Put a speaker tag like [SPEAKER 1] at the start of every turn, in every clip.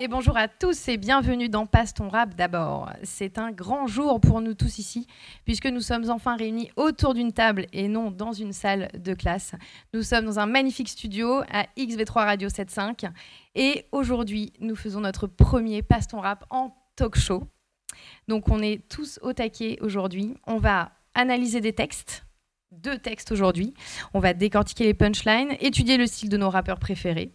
[SPEAKER 1] Et bonjour à tous et bienvenue dans Passe ton rap d'abord. C'est un grand jour pour nous tous ici, puisque nous sommes enfin réunis autour d'une table et non dans une salle de classe. Nous sommes dans un magnifique studio à XV3 Radio 75 et aujourd'hui nous faisons notre premier Passe ton rap en talk show. Donc on est tous au taquet aujourd'hui. On va analyser des textes, deux textes aujourd'hui. On va décortiquer les punchlines, étudier le style de nos rappeurs préférés.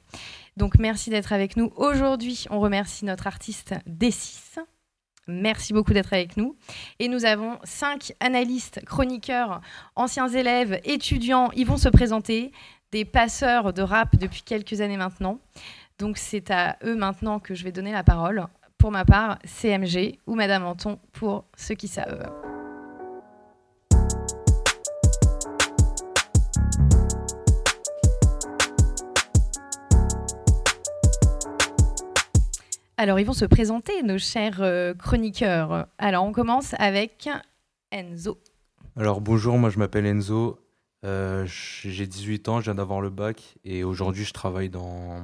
[SPEAKER 1] Donc merci d'être avec nous. Aujourd'hui, on remercie notre artiste D6. Merci beaucoup d'être avec nous. Et nous avons cinq analystes, chroniqueurs, anciens élèves, étudiants. Ils vont se présenter, des passeurs de rap depuis quelques années maintenant. Donc c'est à eux maintenant que je vais donner la parole. Pour ma part, CMG ou Madame Anton pour ceux qui savent. Alors, ils vont se présenter, nos chers euh, chroniqueurs. Alors, on commence avec Enzo.
[SPEAKER 2] Alors, bonjour, moi je m'appelle Enzo. Euh, j'ai 18 ans, je viens d'avoir le bac et aujourd'hui je travaille dans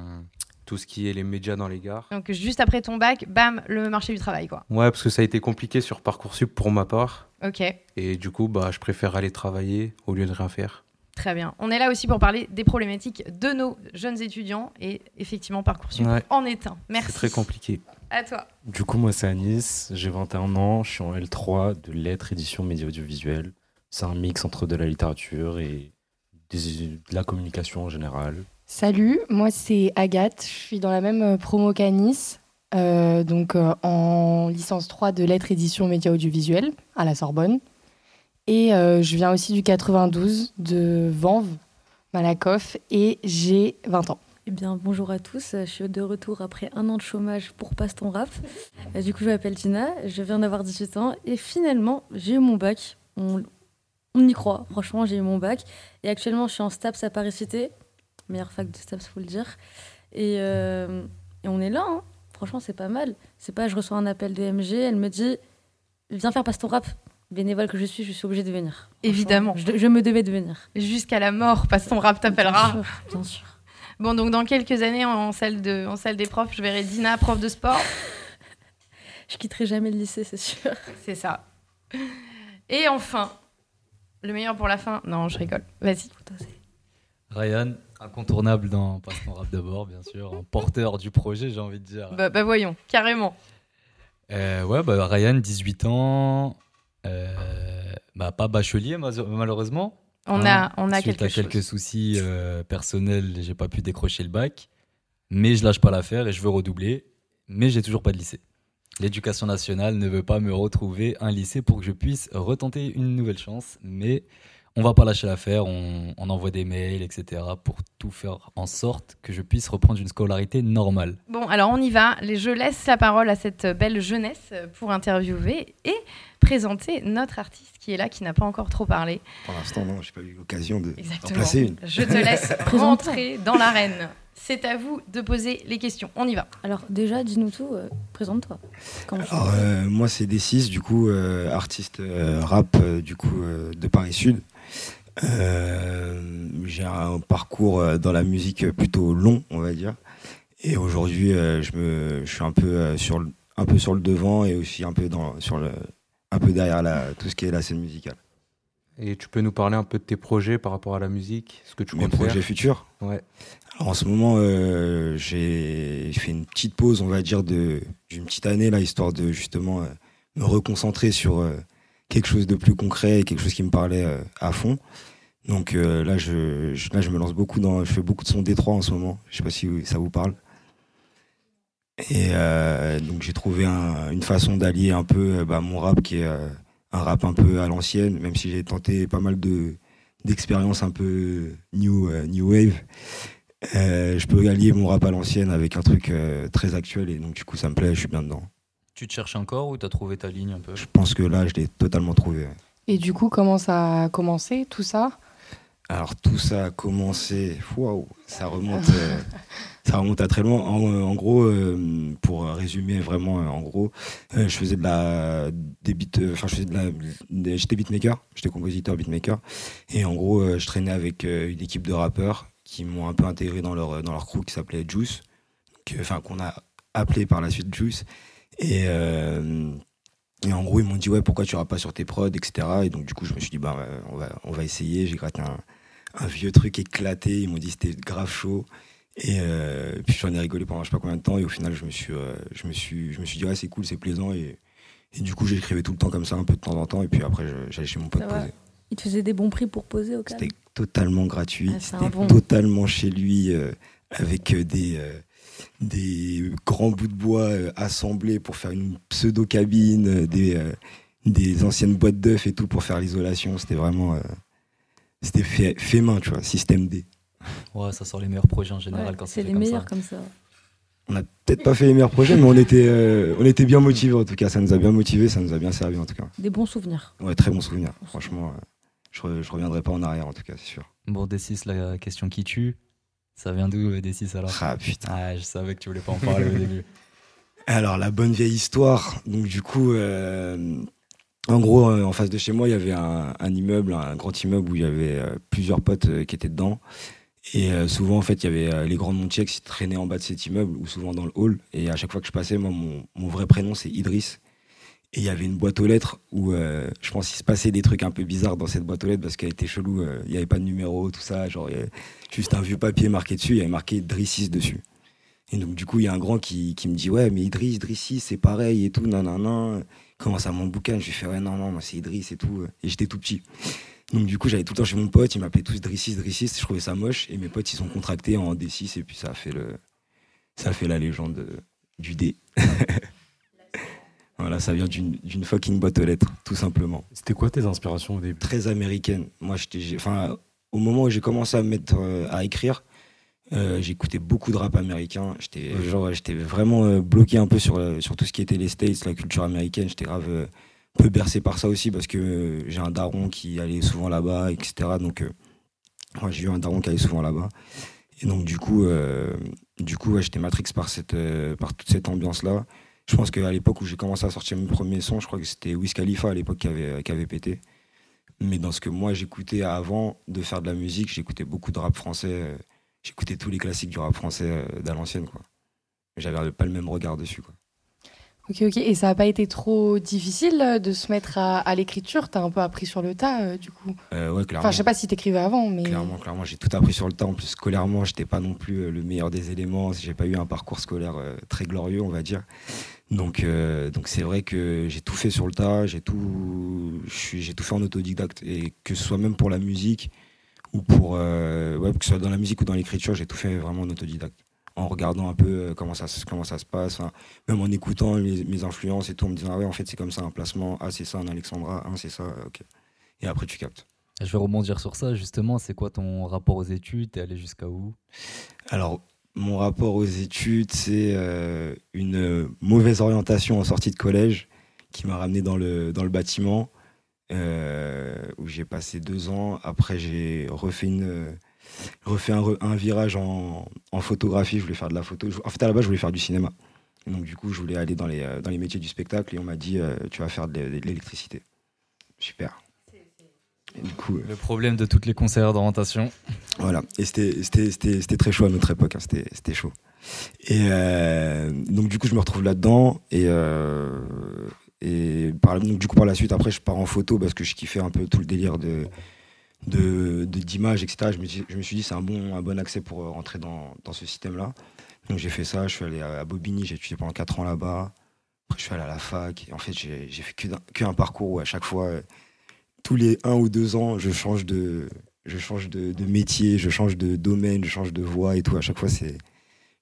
[SPEAKER 2] tout ce qui est les médias dans les gares.
[SPEAKER 1] Donc, juste après ton bac, bam, le marché du travail, quoi.
[SPEAKER 2] Ouais, parce que ça a été compliqué sur Parcoursup pour ma part.
[SPEAKER 1] Ok.
[SPEAKER 2] Et du coup, bah, je préfère aller travailler au lieu de rien faire.
[SPEAKER 1] Très bien. On est là aussi pour parler des problématiques de nos jeunes étudiants et effectivement Parcoursup en est un. Merci.
[SPEAKER 2] C'est très compliqué.
[SPEAKER 1] À toi.
[SPEAKER 3] Du coup, moi c'est Anis, j'ai 21 ans, je suis en L3 de lettres, édition, médias audiovisuels. C'est un mix entre de la littérature et de la communication en général.
[SPEAKER 4] Salut, moi c'est Agathe, je suis dans la même euh, promo qu'Anis, euh, donc euh, en licence 3 de lettres, édition, médias audiovisuels à la Sorbonne. Et euh, je viens aussi du 92, de Vanves, Malakoff, et j'ai 20 ans.
[SPEAKER 5] Eh bien, bonjour à tous. Je suis de retour après un an de chômage pour Passe ton rap. Euh, du coup, je m'appelle Tina, je viens d'avoir 18 ans et finalement, j'ai eu mon bac. On, y croit, franchement, j'ai eu mon bac. Et actuellement, je suis en STAPS à Paris-Cité, meilleure fac de STAPS, faut le dire. Et, euh, on est là, hein. franchement, c'est pas mal. C'est pas, je reçois un appel de MG, elle me dit, viens faire Passe ton rap bénévole que je suis, je suis obligée de venir.
[SPEAKER 1] Évidemment.
[SPEAKER 5] Je, me devais de venir.
[SPEAKER 1] Jusqu'à la mort, parce ton rap t'appellera.
[SPEAKER 5] Bien sûr, bien sûr.
[SPEAKER 1] Bon, donc dans quelques années, en salle, de, en salle des profs, je verrai Dina, prof de sport.
[SPEAKER 5] je quitterai jamais le lycée, c'est sûr.
[SPEAKER 1] C'est ça. Et enfin, le meilleur pour la fin. Non, je rigole. Vas-y.
[SPEAKER 6] Ryan, incontournable dans Passe ton rap d'abord, bien sûr. Un porteur du projet, j'ai envie de dire.
[SPEAKER 1] Bah, bah voyons, carrément.
[SPEAKER 6] Euh, ouais, bah Ryan, 18 ans, bah, pas bachelier, malheureusement.
[SPEAKER 1] On a, hein, on a
[SPEAKER 6] quelque
[SPEAKER 1] à
[SPEAKER 6] quelques soucis euh, personnels, j'ai pas pu décrocher le bac. Mais je lâche pas l'affaire et je veux redoubler. Mais j'ai toujours pas de lycée. L'éducation nationale ne veut pas me retrouver un lycée pour que je puisse retenter une nouvelle chance. Mais on va pas lâcher l'affaire, on, envoie des mails, etc. pour tout faire en sorte que je puisse reprendre une scolarité normale.
[SPEAKER 1] Bon, alors on y va. Je laisse la parole à cette belle jeunesse pour interviewer et présenter notre artiste qui est là, qui n'a pas encore trop parlé.
[SPEAKER 7] Pour l'instant, non, j'ai pas eu l'occasion de placer une.
[SPEAKER 1] Je te laisse rentrer dans l'arène. C'est à vous de poser les questions. On y va.
[SPEAKER 5] Alors déjà, dis-nous tout, euh, présente-toi.
[SPEAKER 7] Euh, moi, c'est D6, du coup, euh, artiste rap du coup de Paris Sud. J'ai un parcours dans la musique plutôt long, on va dire. Et aujourd'hui, je, me, je suis un peu, sur le, un peu sur le devant et aussi un peu, dans, sur le, un peu derrière la, tout ce qui est la scène musicale.
[SPEAKER 2] Et tu peux nous parler un peu de tes projets par rapport à la musique ce que tu
[SPEAKER 7] Mes projets futurs
[SPEAKER 2] Ouais.
[SPEAKER 7] en ce moment, euh, j'ai fait une petite pause, on va dire, d'une petite année, là, histoire de justement me reconcentrer sur quelque chose de plus concret, quelque chose qui me parlait à fond. Donc là, je, là, je me lance beaucoup dans. Je fais beaucoup de sons Détroit en ce moment. Je sais pas si ça vous parle. Et donc j'ai trouvé une façon d'allier un peu bah, mon rap qui est un rap un peu à l'ancienne, même si j'ai tenté pas mal de d'expériences un peu new new wave. je peux allier mon rap à l'ancienne avec un truc très actuel et donc du coup ça me plaît, je suis bien dedans.
[SPEAKER 6] Tu te cherches encore ou tu as trouvé ta ligne un peu?
[SPEAKER 7] Je pense que là, je l'ai totalement trouvé.
[SPEAKER 4] Et du coup, comment ça a commencé tout ça?
[SPEAKER 7] Alors, tout ça a commencé. Waouh, ça remonte, euh, ça remonte à très loin. En, gros, euh, pour résumer vraiment, en gros, euh, je faisais de la. Des beats, enfin, je faisais de la. J'étais beatmaker, j'étais compositeur beatmaker. Et en gros, je traînais avec une équipe de rappeurs qui m'ont un peu intégré dans leur, dans leur crew qui s'appelait Juice. Enfin, qu'on a appelé par la suite Juice. Et, euh, et en gros, ils m'ont dit, ouais, pourquoi tu iras pas sur tes prods, etc. Et donc, du coup, je me suis dit, bah, on, va, on va essayer. J'ai gratté un, un vieux truc éclaté. Ils m'ont dit c'était grave chaud. Et euh, puis j'en ai rigolé pendant je sais pas combien de temps. Et au final, je me suis, euh, je me suis, je me suis dit, ouais, c'est cool, c'est plaisant. Et, et du coup, j'écrivais tout le temps comme ça, un peu de temps en temps. Et puis après, j'allais chez mon pote poser.
[SPEAKER 5] Il te faisait des bons prix pour poser au calme.
[SPEAKER 7] C'était totalement gratuit.
[SPEAKER 5] Ah,
[SPEAKER 7] C'était
[SPEAKER 5] bon.
[SPEAKER 7] totalement chez lui, euh, avec des, euh, des grands bouts de bois euh, assemblés pour faire une pseudo-cabine, euh, des, euh, des anciennes boîtes d'œufs et tout pour faire l'isolation. C'était vraiment. euh, c'était fait, fait main, tu vois, système D.
[SPEAKER 6] Ouais, ça sort les meilleurs projets en général
[SPEAKER 5] Ouais,
[SPEAKER 6] quand c'est
[SPEAKER 5] les
[SPEAKER 6] comme
[SPEAKER 5] meilleurs
[SPEAKER 6] ça.
[SPEAKER 5] comme ça.
[SPEAKER 7] On n'a peut-être pas fait les meilleurs projets, mais on était, euh, on était bien motivés en tout cas. Ça nous a bien motivés, ça nous a bien servi en tout cas.
[SPEAKER 5] Des bons souvenirs.
[SPEAKER 7] Ouais, très bon souvenir. Franchement, euh, je, re- je reviendrai pas en arrière en tout cas, c'est sûr.
[SPEAKER 6] Bon, D6, la question qui tue, ça vient d'où euh, D6 alors
[SPEAKER 7] Ah putain.
[SPEAKER 6] Ah, je savais que tu voulais pas en parler au début.
[SPEAKER 7] Alors, la bonne vieille histoire. Donc, du coup, euh, en gros, euh, en face de chez moi, il y avait un, un immeuble, un grand immeuble où il y avait euh, plusieurs potes qui étaient dedans. Et souvent, en fait, il y avait les grands Montiers qui traînaient en bas de cet immeuble ou souvent dans le hall. Et à chaque fois que je passais, moi, mon, mon vrai prénom, c'est Idriss. Et il y avait une boîte aux lettres où euh, je pense qu'il se passait des trucs un peu bizarres dans cette boîte aux lettres parce qu'elle était chelou. euh, Il n'y avait pas de numéro, tout ça. Genre, juste un vieux papier marqué dessus. Il y avait marqué Idrissis dessus. Et donc, du coup, il y a un grand qui, me dit Ouais, mais Idriss, Idrissis, c'est pareil et tout, nanana. Commence à mon bouquin? Je lui fais Ouais, non, non, c'est Idriss et tout. Et j'étais tout petit. Donc, du coup, j'allais tout le temps chez mon pote. Il m'appelait tous Drissis, Drissis. Je trouvais ça moche. Et mes potes, ils sont contractés en D6. Et puis, ça a fait, le... ça a fait la légende euh, du D. voilà, ça vient d'une fucking boîte aux lettres, tout simplement
[SPEAKER 3] C'était quoi tes inspirations au début?
[SPEAKER 7] Très américaine. Moi, enfin, au moment où j'ai commencé à me mettre euh, à écrire, euh, j'écoutais beaucoup de rap américain. J'étais,
[SPEAKER 3] Ok.
[SPEAKER 7] genre, j'étais vraiment euh, bloqué un peu sur, sur tout ce qui était les States, la culture américaine. J'étais grave euh, peu bercé par ça aussi parce que j'ai un daron qui allait souvent là-bas, etc. Donc, j'ai eu un daron qui allait souvent là-bas. Et donc, du coup, du coup, ouais, j'étais matrix par cette, par toute cette ambiance-là. Je pense qu'à l'époque où j'ai commencé à sortir mes premiers sons, je crois que c'était Wiz Khalifa à l'époque qui avait, qui avait pété. Mais dans ce que moi j'écoutais avant de faire de la musique, j'écoutais beaucoup de rap français. euh, J'écoutais tous les classiques du rap français euh, d'à l'ancienne. J'avais pas le même regard dessus, quoi.
[SPEAKER 4] Ok, ok. Et ça n'a pas été trop difficile euh, de se mettre à, à l'écriture? T'as un peu appris sur le tas, euh, du coup?
[SPEAKER 7] Euh, ouais, clairement.
[SPEAKER 4] Enfin, je sais pas si t'écrivais avant, mais.
[SPEAKER 7] Clairement, clairement, j'ai tout appris sur le tas. En plus, scolairement, j'étais pas non plus euh, le meilleur des éléments. J'ai pas eu un parcours scolaire euh, très glorieux, on va dire. Donc, euh, donc c'est vrai que j'ai tout fait sur le tas. J'ai tout, j'ai tout fait en autodidacte et que ce soit même pour la musique ou pour, euh, ouais, que ce soit dans la musique ou dans l'écriture, j'ai tout fait vraiment en autodidacte. En regardant un peu euh, comment ça, se- comment ça se passe, hein. même en écoutant les- mes influences et tout, en me disant ah ouais en fait c'est comme ça un placement, ah c'est ça un Alexandra, ah c'est ça, ok. Et après tu captes.
[SPEAKER 6] Je vais rebondir sur ça, justement. C'est quoi ton rapport aux études? T'es allé jusqu'à où?
[SPEAKER 7] Alors, mon rapport aux études, c'est euh, une mauvaise orientation en sortie de collège qui m'a ramené dans le, dans le bâtiment, euh, où j'ai passé deux ans. Après, j'ai refait, une, refait un, virage en, en photographie. Je voulais faire de la photo. En fait, à la base, je voulais faire du cinéma. Donc, du coup, je voulais aller dans les, euh, dans les métiers du spectacle et on m'a dit Tu vas faire de l'électricité. Super. Et du coup, euh,
[SPEAKER 6] Le problème de toutes les conseillères d'orientation.
[SPEAKER 7] voilà, et c'était- très chaud à notre époque, hein, c'était chaud. Et euh, donc du coup, je me retrouve là-dedans, et, euh, et par, donc, du coup, par la suite, après, je pars en photo parce que je kiffais un peu tout le délire de de- de- d'images, etc. Je me, je me suis dit, c'est un bon, un bon accès pour rentrer dans, dans ce système-là. Donc j'ai fait ça, je suis allé à Bobigny, j'ai étudié pendant 4 ans là-bas. Après, je suis allé à la fac, et en fait, j'ai fait que, d'un- que un parcours où à chaque fois, tous les un ou deux ans, je change de, je change de, de métier, je change de domaine, je change de voie et tout. À chaque fois, c'est,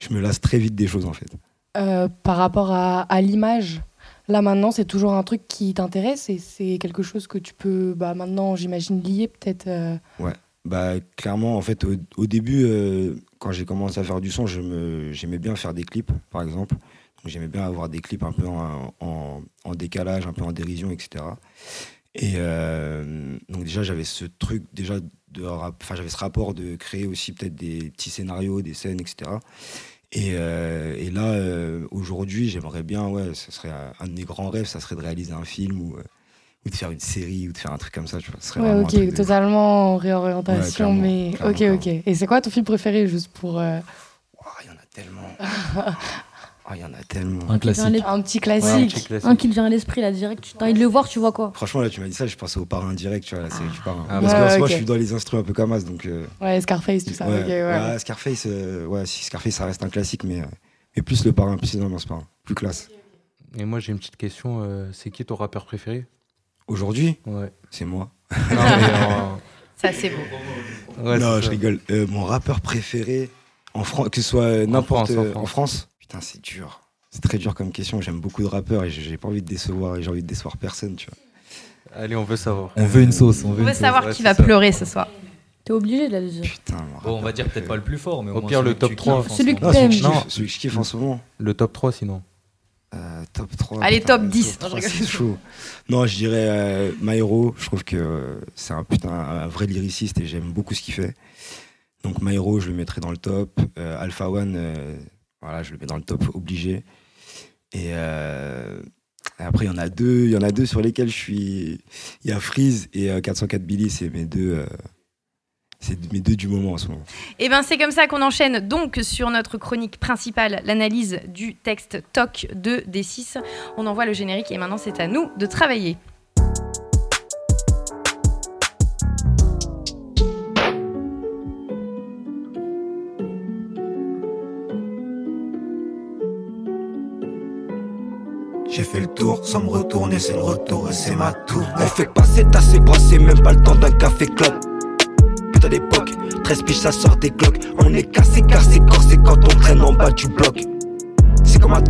[SPEAKER 7] je me lasse très vite des choses en fait.
[SPEAKER 4] Euh, par rapport à, à l'image, là maintenant, c'est toujours un truc qui t'intéresse et c'est quelque chose que tu peux bah, maintenant, j'imagine, lier peut-être. euh,
[SPEAKER 7] Bah clairement, en fait, au, au début, euh, quand j'ai commencé à faire du son, je me, j'aimais bien faire des clips, par exemple. J'aimais bien avoir des clips un peu en, en- en décalage, un peu en dérision, etc. Et euh, donc déjà, j'avais ce truc déjà de enfin j'avais ce rapport de créer aussi peut-être des petits scénarios, des scènes, etc. Et, euh, et là, euh, aujourd'hui, j'aimerais bien, ouais, ce serait un, de mes grands rêves, ça serait de réaliser un film ou, ou de faire une série ou de faire un truc comme ça, tu vois. Ce serait
[SPEAKER 4] Ouais, ok, totalement en réorientation, mais
[SPEAKER 7] clairement,
[SPEAKER 4] ok,
[SPEAKER 7] clairement.
[SPEAKER 4] ok. Et c'est quoi ton film préféré, juste pour. euh,
[SPEAKER 7] Il y en a tellement. Ah, il y en a tellement.
[SPEAKER 6] Un classique.
[SPEAKER 5] Un,
[SPEAKER 4] petit
[SPEAKER 1] Ouais,
[SPEAKER 4] classique.
[SPEAKER 1] un
[SPEAKER 2] petit classique.
[SPEAKER 5] un qui te vient à l'esprit là direct. Tu as envie de le voir, tu vois quoi
[SPEAKER 7] Franchement, là, tu m'as dit ça, je pensais au parrain direct, tu vois, la série du parrain.
[SPEAKER 2] Ah,
[SPEAKER 7] Parce
[SPEAKER 4] ouais,
[SPEAKER 7] qu'en
[SPEAKER 4] ouais,
[SPEAKER 7] soi,
[SPEAKER 4] ok.
[SPEAKER 7] je suis dans les instruments un peu comme as, donc. euh,
[SPEAKER 4] Ouais, Scarface, tout ça.
[SPEAKER 7] ouais.
[SPEAKER 4] ok, ouais.
[SPEAKER 7] Ouais, Scarface, euh, ouais, si Scarface, ça reste un classique, mais, euh, mais plus le parrain, plus dans ce parrain, plus classe.
[SPEAKER 2] Et moi, j'ai une petite question. euh, c'est qui ton rappeur préféré?
[SPEAKER 7] Aujourd'hui,
[SPEAKER 2] Ouais.
[SPEAKER 7] c'est moi.
[SPEAKER 2] Non, mais
[SPEAKER 1] Ça, c'est beau.
[SPEAKER 2] ouais,
[SPEAKER 7] non, je
[SPEAKER 2] ça.
[SPEAKER 7] rigole. Euh, mon rappeur préféré, en France, que ce soit n'importe
[SPEAKER 2] France, en France.
[SPEAKER 7] en France, putain, c'est dur. C'est très dur comme question. J'aime beaucoup de rappeurs et j'ai pas envie de décevoir et j'ai envie de décevoir personne, tu vois.
[SPEAKER 2] Allez, on veut savoir.
[SPEAKER 6] On veut une sauce. On veut
[SPEAKER 1] On savoir
[SPEAKER 2] ouais,
[SPEAKER 1] qui va
[SPEAKER 2] ça.
[SPEAKER 1] pleurer ce soir.
[SPEAKER 5] T'es obligé de la dire.
[SPEAKER 7] Putain,
[SPEAKER 6] Bon, on va dire peut-être pas le plus fort, mais au,
[SPEAKER 2] Au pire, le top
[SPEAKER 6] tu
[SPEAKER 2] 3.
[SPEAKER 6] kiffes en
[SPEAKER 5] Celui
[SPEAKER 6] ce
[SPEAKER 5] que
[SPEAKER 6] moment.
[SPEAKER 7] Non, celui que, je kiffe,
[SPEAKER 2] Non.
[SPEAKER 7] celui que je kiffe en ce moment.
[SPEAKER 2] Le top 3, sinon.
[SPEAKER 7] Euh, top 3.
[SPEAKER 1] Allez,
[SPEAKER 7] putain,
[SPEAKER 1] top
[SPEAKER 7] le
[SPEAKER 1] 10.
[SPEAKER 7] top
[SPEAKER 1] Non, je
[SPEAKER 7] 3,
[SPEAKER 1] rigole.
[SPEAKER 7] c'est chaud. Non, je dirais euh, Maero. Je trouve que euh, c'est un putain, un vrai lyriciste et j'aime beaucoup ce qu'il fait. Donc Maero, je le mettrais dans le top. Euh, Alpha One, euh, voilà, je le mets dans le top obligé. Et euh, après, il y en a deux. Il y en a deux sur lesquels je suis. Il y a Freeze et euh, 404 Billy. C'est mes deux. euh, c'est mes deux du moment en ce moment.
[SPEAKER 1] Et ben c'est comme ça qu'on enchaîne donc sur notre chronique principale, l'analyse du texte TOC de D6. On envoie le générique et maintenant c'est à nous de travailler.
[SPEAKER 8] J'ai fait le tour sans me retourner, c'est le retour et c'est ma tour. On fait passer ta ses bras, c'est même pas le temps d'un café club. Putain d'époque, 13 piges ça sort des glocks. On est cassé, cassé, corsé quand on traîne en bas du bloc. Comme un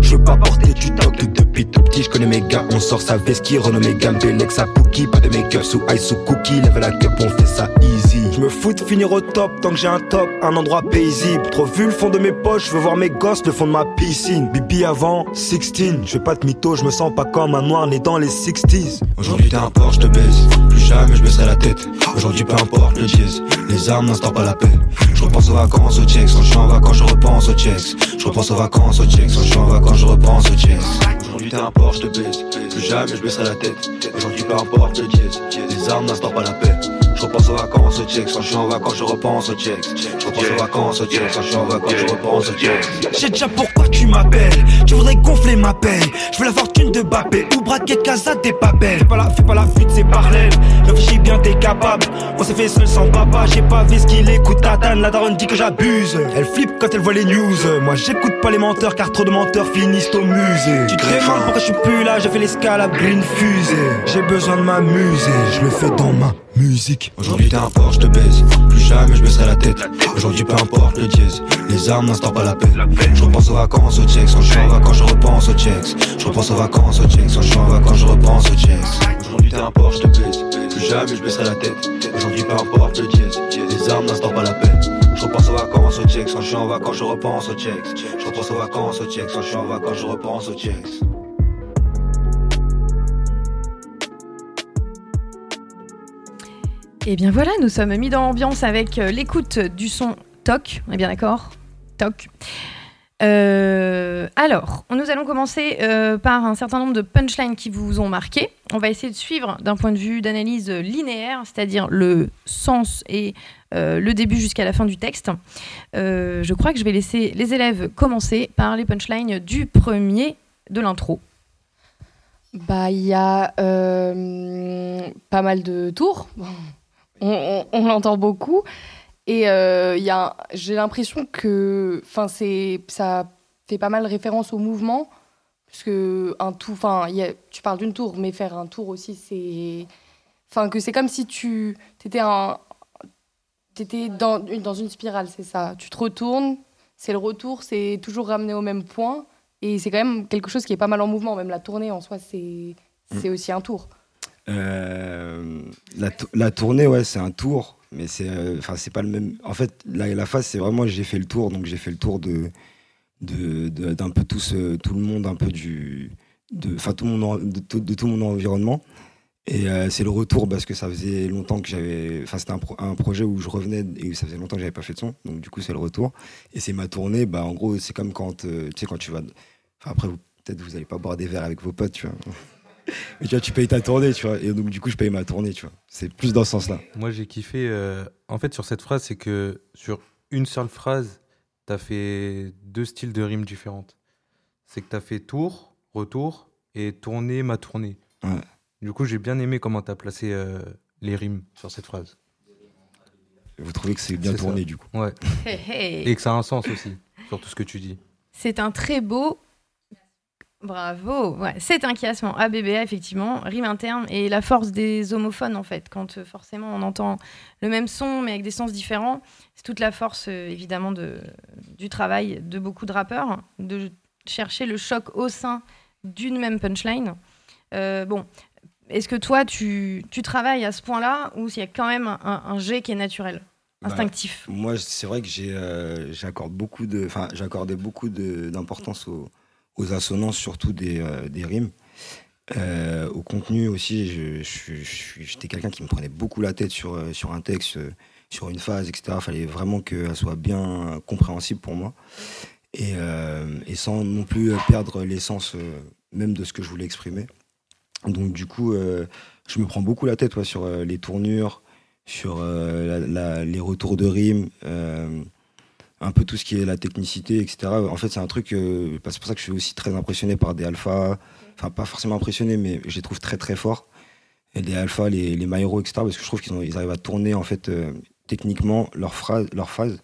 [SPEAKER 8] je veux pas porter du toc. Depuis tout petit, je connais mes gars, on sort sa vesquille, renommé Gambelex à Pookie. Pas de make-up sous ice sous cookie, lève la cup, on fait ça easy. Je me fous de finir au top tant que j'ai un top, un endroit paisible. Trop vu le fond de mes poches, je veux voir mes gosses, le fond de ma piscine. Bibi avant 16, je pas de mytho, je me sens pas comme un noir né dans les 60s. Aujourd'hui t'es un porc, je te baise, plus jamais je baisserai la tête. Aujourd'hui peu importe le dièse, les armes n'instaurent pas la paix. Je repense aux vacances, aux checks, quand je suis en vacances, je repense aux checks. Je repense aux vacances, aux checks, quand je suis en vacances, je repense aux checks. Aujourd'hui t'es un porc, je te baise, plus jamais je baisserai la tête. Aujourd'hui peu importe le dièse, les armes n'instaurent pas la paix. Je repense aux vacances, aux checks, quand je suis en vacances, je repense aux checks. Je repense aux vacances, aux checks, quand je suis en vacances, je repense aux checks. J'ai déjà pourquoi tu m'appelles, tu voudrais gonfler ma paye. Je veux la fortune de Bappé ou braquer Casa, t'es pas belle. Fais pas la, fais pas la fuite, c'est parallèle. Réfléchis bien, t'es capable. On s'est fait seul sans papa, j'ai pas vu ce qu'il écoute. Tatane, la daronne dit que j'abuse. Elle flippe quand elle voit les news. Moi j'écoute pas les menteurs car trop de menteurs finissent au musée. Tu te demandes pourquoi je suis plus là, j'ai fait l'escale à une fusée. J'ai besoin de m'amuser, je le fais dans ma musique. Aujourd'hui t'es un je te baise. Plus jamais je baisserai la tête. Aujourd'hui peu importe le dièse. Les armes n'instaurent pas la paix. Je repense aux vacances, aux checks. Quand je suis en vacances, je repense aux checks. Je repense aux vacances, aux checks. Quand je suis en vacances, je repense aux checks. Aujourd'hui t'es un je te baise. Plus jamais je baisserai la tête. Aujourd'hui peu importe le dièse. Les armes n'instaurent pas la paix. Je repense aux vacances, aux checks. Quand je suis en vacances, je repense aux checks. Je repense aux vacances, aux checks. Quand je suis en vacances, je repense aux checks.
[SPEAKER 1] Et bien voilà, nous sommes mis dans l'ambiance avec euh, l'écoute du son TOC. On est bien d'accord? TOC. Euh, alors, nous allons commencer euh, par un certain nombre de punchlines qui vous ont marqué. On va essayer de suivre d'un point de vue d'analyse linéaire, c'est-à-dire le sens et le début jusqu'à la fin du texte. Je crois que je vais laisser les élèves commencer par les punchlines du premier de l'intro.
[SPEAKER 4] Bah, il y a pas mal de tours. On, on- on l'entend beaucoup. Et euh, il j'ai l'impression que, enfin, c'est, ça fait pas mal référence au mouvement, puisque un tout, enfin, tu parles d'une tour, mais faire un tour aussi, c'est, enfin, que c'est comme si tu, étais un, t'étais dans une, dans une spirale, c'est ça. Tu te retournes, c'est le retour, c'est toujours ramené au même point. Et c'est quand même quelque chose qui est pas mal en mouvement. Même la tournée en soi, c'est c'est aussi un tour.
[SPEAKER 7] Euh, la, tou- la tournée, ouais, c'est un tour, mais c'est euh, c'est pas le même. En fait, la, la phase, c'est vraiment j'ai fait le tour, donc j'ai fait le tour de de- de- d'un peu tout, ce- tout le monde, un peu du de enfin tout mon de, tout- de tout mon environnement. Et euh, c'est le retour parce que ça faisait longtemps que j'avais. Enfin, c'était un, un projet où je revenais et ça faisait longtemps que j'avais pas fait de son. Donc, du coup, c'est le retour. Et c'est ma tournée. Bah, en gros, c'est comme quand, euh, tu sais, quand tu vas. Enfin, après, peut-être vous allez pas boire des verres avec vos potes, tu vois. Mais tu vois, tu payes ta tournée, tu vois. Et donc, du coup, je paye ma tournée, tu vois. C'est plus dans ce sens-là.
[SPEAKER 2] Moi, j'ai kiffé. euh, en fait, sur cette phrase, c'est que sur une seule phrase, t'as fait deux styles de rimes différentes. c'est que tu as fait tour, retour et tourner ma tournée.
[SPEAKER 7] Ouais.
[SPEAKER 2] Du coup, j'ai bien aimé comment tu as placé euh, les rimes sur cette phrase.
[SPEAKER 7] Vous trouvez que c'est bien
[SPEAKER 2] C'est
[SPEAKER 7] tourné
[SPEAKER 2] ça.
[SPEAKER 7] du coup
[SPEAKER 2] Ouais.
[SPEAKER 1] Hey, hey.
[SPEAKER 2] Et que ça a un sens aussi sur tout ce que tu dis.
[SPEAKER 1] C'est un très beau. Bravo. Ouais, c'est un chiassement ABBA, effectivement, rime interne et la force des homophones, en fait. Quand euh, forcément on entend le même son, mais avec des sens différents, c'est toute la force, euh, évidemment, de, du travail de beaucoup de rappeurs, de chercher le choc au sein d'une même punchline. Euh, bon, est-ce que toi, tu, tu travailles à ce point-là ou s'il y a quand même un, un jet qui est naturel,
[SPEAKER 7] Bah,
[SPEAKER 1] instinctif?
[SPEAKER 7] Moi, c'est vrai que j'accorde beaucoup de, enfin, j'accordais beaucoup de- d'importance aux, aux assonances, surtout des, euh, des rimes. Euh, au contenu aussi, j'étais quelqu'un qui me prenait beaucoup la tête sur, euh, sur un texte, sur une phase, etc. Il fallait vraiment qu'elle soit bien compréhensible pour moi. Et, sans non plus perdre l'essence même de ce que je voulais exprimer. Donc du coup, je me prends beaucoup la tête sur les tournures, sur les retours de rimes, un peu tout ce qui est la technicité, etc. En fait, c'est un truc, euh, c'est pour ça que je suis aussi très impressionné par des alphas, enfin pas forcément impressionné, mais je les trouve très très forts. Et les alphas, les, les etc. Parce que je trouve qu'ils arrivent à tourner en fait euh, techniquement leurs phrases, leurs phases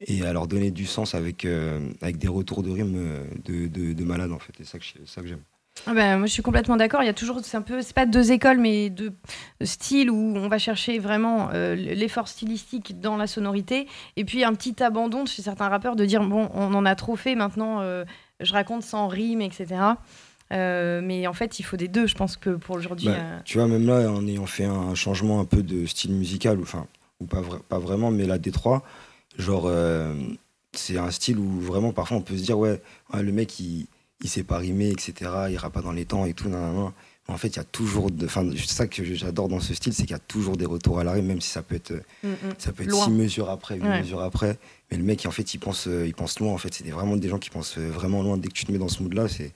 [SPEAKER 7] et à leur donner du sens avec, euh, avec des retours de rimes euh, de, de, de malade en fait. C'est ça que, ça que j'aime.
[SPEAKER 1] Ah ben, moi, je suis complètement d'accord. Il y a toujours, c'est un peu, c'est pas deux écoles, mais deux styles où on va chercher vraiment euh, l'effort stylistique dans la sonorité, et puis un petit abandon chez certains rappeurs de dire bon, on en a trop fait, maintenant euh, je raconte sans rime, etc. Euh, mais en fait, il faut des deux. Je pense que pour aujourd'hui,
[SPEAKER 7] Bah,
[SPEAKER 1] euh,
[SPEAKER 7] Tu vois, même là, en ayant fait un changement un peu de style musical, ou, enfin, ou pas, vra- pas vraiment, mais la Détroit, genre, c'est un style où vraiment, parfois, on peut se dire, ouais, ouais, le mec, il, il sait pas rimer, etc., il rappe pas dans les temps et tout, nan, nan, nan. Mais en fait, il y a toujours, de- enfin, c'est ça que j'adore dans ce style, c'est qu'il y a toujours des retours à la rime, même si ça peut être,
[SPEAKER 1] mm, mm.
[SPEAKER 7] ça peut être
[SPEAKER 1] Loin.
[SPEAKER 7] six mesures après, huit
[SPEAKER 1] Ouais.
[SPEAKER 7] mesures après. Mais le mec, en fait, il pense, euh, il pense loin. En fait, c'est vraiment des gens qui pensent euh, vraiment loin. Dès que tu te mets dans ce mood-là, c'est,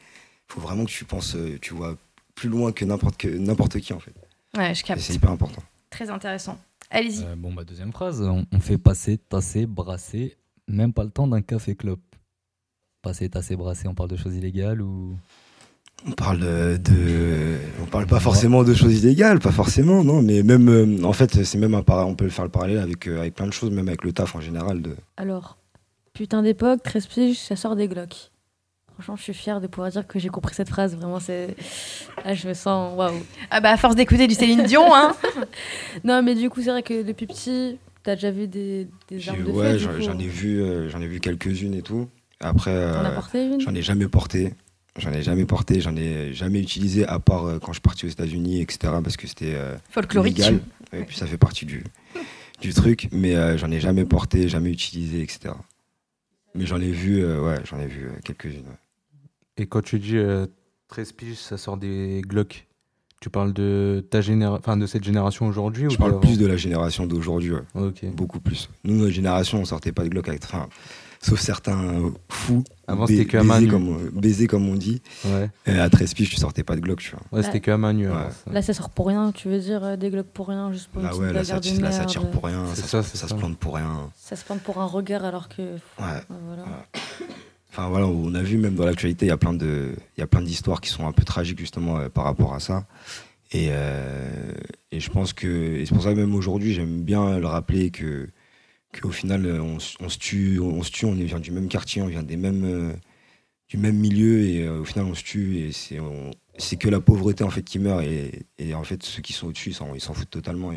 [SPEAKER 7] faut vraiment que tu penses, euh, tu vois, plus loin que n'importe que n'importe qui, en fait.
[SPEAKER 1] ouais, je
[SPEAKER 7] Et
[SPEAKER 1] capte.
[SPEAKER 7] c'est hyper important.
[SPEAKER 1] Très intéressant. Allez-y.
[SPEAKER 6] Euh, bon, bah, deuxième phrase. On, on fait passer, tasser, brasser, même pas le temps d'un café clope. Passer, tasser, brasser, on parle de choses illégales ou?
[SPEAKER 7] On parle euh, de, on parle pas forcément de choses illégales, pas forcément, non, mais même, euh, en fait, c'est même un para- on peut faire le parallèle avec, euh, avec plein de choses, même avec le taf en général. De...
[SPEAKER 5] Alors, putain d'époque, 13 piges, ça sort des Glocks. Franchement, je suis fière de pouvoir dire que j'ai compris cette phrase. Vraiment, c'est. Ah, je me sens. Waouh.
[SPEAKER 1] Ah bah à force d'écouter du Céline Dion, hein.
[SPEAKER 5] Non, mais du coup, c'est vrai que depuis petit, t'as déjà vu des, des armes de
[SPEAKER 7] ouais,
[SPEAKER 5] feu.
[SPEAKER 7] j'en ai vu, euh, j'en ai vu quelques-unes et tout. Après, euh, j'en ai jamais porté. J'en ai jamais porté, j'en ai jamais utilisé à part euh, quand je suis parti aux États-Unis, etc. Parce que c'était euh,
[SPEAKER 1] Folklorique.
[SPEAKER 7] légal. Et puis ça fait partie du, du truc. Mais euh, j'en ai jamais porté, jamais utilisé, etc. Mais j'en ai vu, euh, ouais, j'en ai vu euh, quelques-unes. ouais.
[SPEAKER 2] Et quand tu dis euh, 13 piges, ça sort des Glock, tu parles de ta généra... enfin, de cette génération aujourd'hui
[SPEAKER 7] Je
[SPEAKER 2] ou
[SPEAKER 7] parle plus de la génération d'aujourd'hui, ouais. Beaucoup plus. Nous, notre génération, on sortait pas de Glock avec. Enfin, sauf certains euh, fous.
[SPEAKER 2] Avant, c'était que à main nue.
[SPEAKER 7] comme, on dit.
[SPEAKER 2] Ouais,
[SPEAKER 7] Et à 13 piges, tu sortais pas de Glock, tu vois.
[SPEAKER 2] ouais c'était que à main nue.
[SPEAKER 7] Ouais.
[SPEAKER 2] avant, ça.
[SPEAKER 5] Là, ça sort pour rien. Tu veux dire euh, des Glocks pour rien, juste pour une
[SPEAKER 7] Là,
[SPEAKER 5] petite
[SPEAKER 7] ouais, là, ça, là, tire pour rien, ça,
[SPEAKER 2] ça,
[SPEAKER 7] se-
[SPEAKER 2] c'est
[SPEAKER 7] ça
[SPEAKER 2] ça.
[SPEAKER 7] se plante pour rien.
[SPEAKER 5] Ça se plante pour un regard alors que.
[SPEAKER 7] Ouais.
[SPEAKER 5] Ouais, voilà.
[SPEAKER 7] Enfin voilà, on a vu même dans l'actualité, il y a plein de, il y a plein d'histoires qui sont un peu tragiques justement euh, par rapport à ça. Et, euh, et je pense que, et c'est pour ça que même aujourd'hui, j'aime bien le rappeler que, qu'au final, euh, on, on se tue, on on vient du même quartier, on vient des mêmes, euh, du même milieu, et euh, au final, on se tue, et c'est, que la pauvreté en fait qui meurt, et, et en fait, ceux qui sont au-dessus, ils s'en, foutent totalement.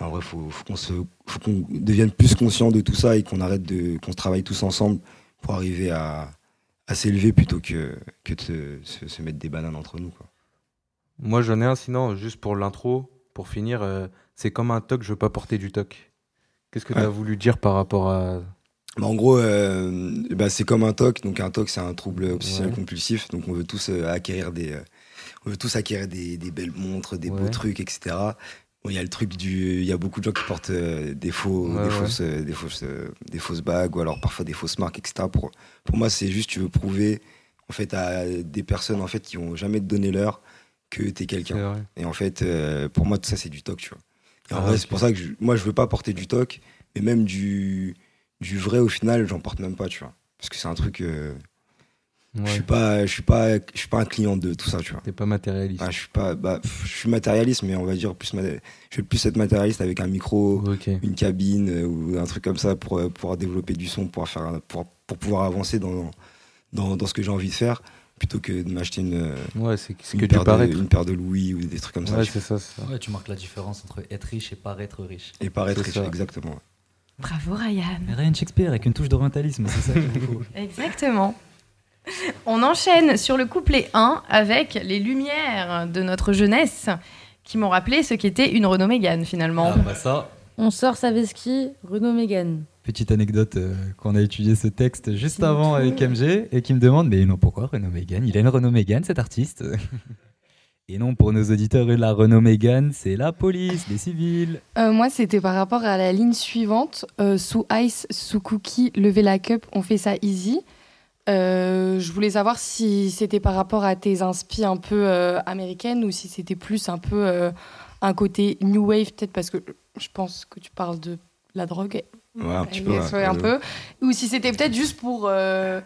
[SPEAKER 7] En vrai, faut, faut qu'on se, devienne plus conscient de tout ça et qu'on arrête de, qu'on se travaille tous ensemble pour arriver à, à s'élever plutôt que, que de se, mettre des bananes entre nous. Quoi.
[SPEAKER 2] Moi, j'en ai un, sinon, juste pour l'intro, pour finir, c'est comme un toc, je veux pas porter du toc. Qu'est-ce que tu as
[SPEAKER 7] Ouais.
[SPEAKER 2] voulu dire par rapport à.
[SPEAKER 7] Bah, en gros, euh, bah, c'est comme un TOC. Donc un TOC, c'est un trouble obsessionnel
[SPEAKER 2] Ouais.
[SPEAKER 7] compulsif. Donc on veut tous euh, acquérir des, euh, on veut tous acquérir des, des belles montres, des beaux trucs, etc. Bon, il y a le truc du, il y a beaucoup de gens qui portent des faux, des fausses, des fausses, des fausses bagues ou alors parfois des fausses marques, etc. Pour, pour moi, c'est juste tu veux prouver en fait à des personnes en fait qui vont jamais te donner l'heure que t'es
[SPEAKER 2] C'est
[SPEAKER 7] quelqu'un. Et en fait, pour moi, tout ça, c'est du toc, tu vois.
[SPEAKER 2] Ah,
[SPEAKER 7] vrai,
[SPEAKER 2] ok.
[SPEAKER 7] c'est pour ça que je- moi, je veux pas porter du toc, mais même du, du vrai, au final, j'en porte même pas, tu vois. Parce que c'est un truc. euh, Je suis pas, je suis pas, je suis pas un client de tout ça, tu vois.
[SPEAKER 2] T'es pas matérialiste.
[SPEAKER 7] Ah, je suis pas, bah, je suis matérialiste, mais on va dire plus, je vais plus être matérialiste avec un micro, une cabine euh, ou un truc comme ça pour euh, pouvoir développer du son, pour faire, pour, pour pouvoir avancer dans, dans, dans ce que j'ai envie de faire, plutôt que de m'acheter une,
[SPEAKER 2] Ouais, c'est c'est
[SPEAKER 7] une
[SPEAKER 2] que
[SPEAKER 7] paire de,
[SPEAKER 2] paraître.
[SPEAKER 7] une paire de Louis ou des trucs comme ça.
[SPEAKER 2] Ouais,
[SPEAKER 7] tu
[SPEAKER 2] c'est ça. c'est ça.
[SPEAKER 6] Ouais, tu marques la différence entre être riche et paraître riche.
[SPEAKER 7] Et paraître
[SPEAKER 2] C'est
[SPEAKER 7] riche,
[SPEAKER 2] ça.
[SPEAKER 7] exactement.
[SPEAKER 1] Bravo Ryan.
[SPEAKER 6] Ryan Shakespeare avec une touche d'orientalisme, c'est ça qu'il faut.
[SPEAKER 1] Exactement. On enchaîne sur le couplet 1 avec les lumières de notre jeunesse qui m'ont rappelé ce qu'était une Renault Mégane finalement.
[SPEAKER 6] Ah bah ça,
[SPEAKER 5] On sort Saveski, Renault Mégane.
[SPEAKER 6] Petite anecdote euh, qu'on a étudié ce texte juste avant avec MG et qui me demande mais non pourquoi Renault Mégane Il a une Renault Mégane cet artiste Et non pour nos auditeurs la Renault Mégane c'est la police, les civils.
[SPEAKER 4] Euh, moi, c'était par rapport à la ligne suivante. Euh, sous Ice, sous Cookie, lever la cup, on fait ça easy. Je voulais savoir si c'était par rapport à tes inspi un peu américaines ou si c'était plus un peu un côté new wave, peut-être parce que je pense que tu parles de la drogue.
[SPEAKER 7] Ouais, un petit peu. Ouais,
[SPEAKER 4] un. Ou si c'était peut-être juste pour. euh,